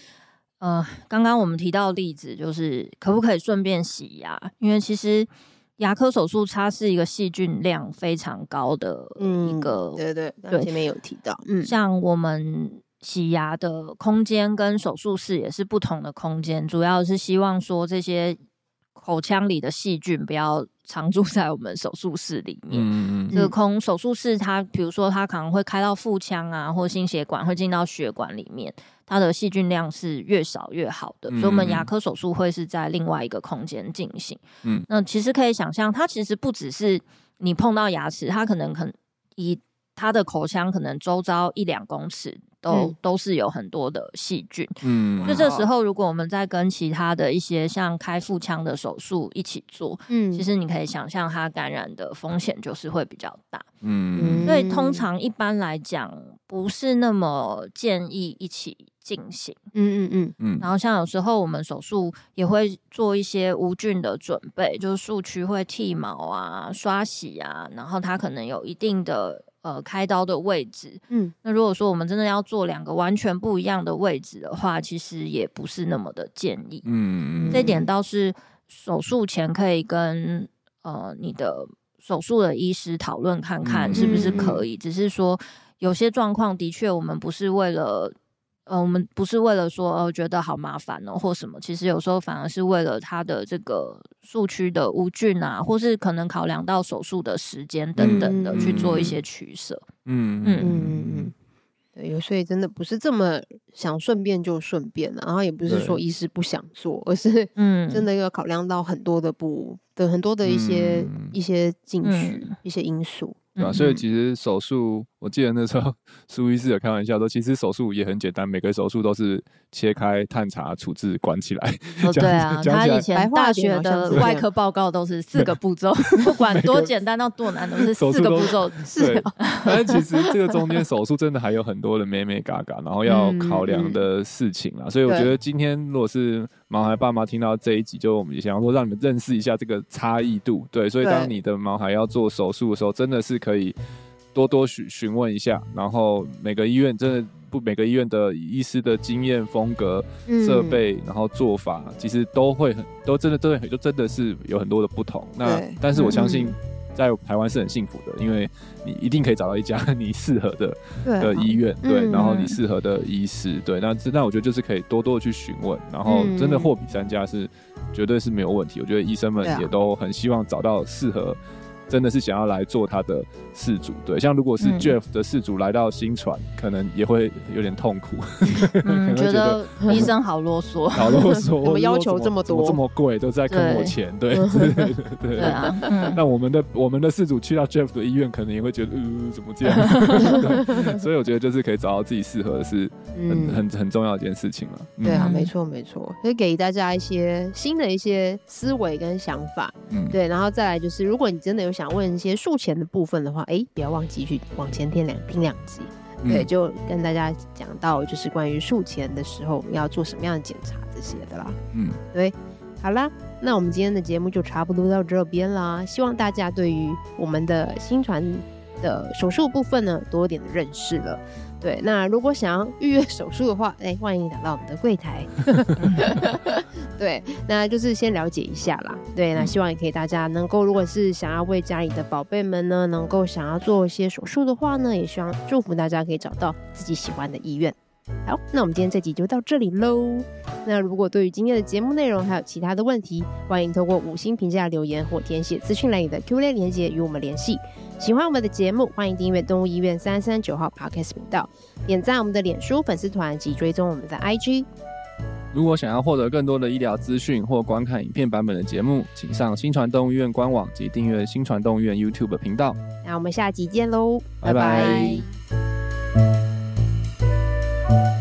呃，刚刚我们提到的例子，就是可不可以顺便洗牙？因为其实牙科手术它是一个细菌量非常高的一个，嗯、对对对，前面有提到，嗯，像我们洗牙的空间跟手术室也是不同的空间，主要是希望说这些口腔里的细菌不要常住在我们手术室里面。嗯嗯。这个空手术室，它比如说它可能会开到腹腔啊，或心血管会进到血管里面，它的细菌量是越少越好的。所以，我们牙科手术会是在另外一个空间进行。嗯。那其实可以想象，它其实不只是你碰到牙齿，它可能可能以它的口腔可能周遭一两公尺。都、嗯、都是有很多的细菌，嗯，就这时候，如果我们在跟其他的一些像开腹腔的手术一起做，嗯，其实你可以想象它感染的风险就是会比较大，嗯，所以通常一般来讲不是那么建议一起进行，嗯嗯嗯。嗯，然后像有时候我们手术也会做一些无菌的准备，就是术区会剃毛啊、刷洗啊，然后它可能有一定的。呃，开刀的位置，嗯，那如果说我们真的要做两个完全不一样的位置的话，其实也不是那么的建议，嗯，这点倒是手术前可以跟呃你的手术的医师讨论看看是不是可以，嗯，只是说有些状况的确我们不是为了。呃，我们不是为了说呃觉得好麻烦哦或什么，其实有时候反而是为了他的这个术区的无菌啊，或是可能考量到手术的时间等等的去做一些取舍。嗯嗯。嗯嗯嗯，对，有所以真的不是这么想顺便就顺便了，然后也不是说医师不想做，而是嗯，真的要考量到很多的不的很多的一些、嗯、一些进去、嗯、一些因素。对啊，所以其实手术，我记得那时候 苏医师有开玩笑说，其实手术也很简单，每个手术都是切开、探查、处置、关起来。哦，对啊，他以前大学的外科报告都是四个步骤，不管多简单到多难，都是四个步骤。是，但是其实这个中间手术真的还有很多的咩咩嘎嘎，然后要考量的事情啊。所以我觉得今天如果是毛孩爸妈听到这一集，就我们也想要说让你们认识一下这个差异度。对，所以当你的毛孩要做手术的时候，真的是可以多多询询问一下，然后每个医院真的不每个医院的医师的经验、风格、设备，然后做法，其实都会很都真的真的很就真的是有很多的不同。那但是我相信。在台湾是很幸福的，因为你一定可以找到一家你适合的的医院，对，对，然后你适合的医师，对，那那我觉得就是可以多多的去询问，然后真的货比三家是绝对是没有问题。我觉得医生们也都很希望找到适合。真的是想要来做他的事主，对，像如果是 Jeff 的事主来到新传，可能也会有点痛苦，嗯、觉得 医生好啰嗦，好啰嗦，我们要求这么多，这么贵，都在坑我钱，对，对，对，对，啊。那我们的我们的事主去到 Jeff 的医院，可能也会觉得，呃，怎么这样？所以我觉得就是可以找到自己适合的是很很很重要的一件事情了。对啊，没错没错，可以给大家一些新的一些思维跟想法，嗯，对，然后再来就是，如果你真的有。想问一些术前的部分的话，哎、欸，不要忘记去往前听两听两集，嗯、对，就跟大家讲到就是关于术前的时候要做什么样的检查这些的啦。嗯，对，好啦，那我们今天的节目就差不多到这边啦。希望大家对于我们的新传的手术部分呢多一点的认识了。对，那如果想要预约手术的话，哎、欸，欢迎打到我们的柜台。对，那就是先了解一下啦。对，那希望也可以大家能够，如果是想要为家里的宝贝们呢，能够想要做一些手术的话呢，也希望祝福大家可以找到自己喜欢的医院。好，那我们今天这集就到这里喽。那如果对于今天的节目内容还有其他的问题，欢迎透过五星评价留言或填写资讯栏里的 Q&A 连接与我们联系。喜欢我们的节目，欢迎订阅动物医院三三九号 Podcast 频道，点赞我们的脸书粉丝团及追踪我们的 IG。如果想要获得更多的医疗资讯或观看影片版本的节目，请上新传动物医院官网及订阅新传动物医院 YouTube 频道。那我们下集见喽，拜拜。拜拜。thank you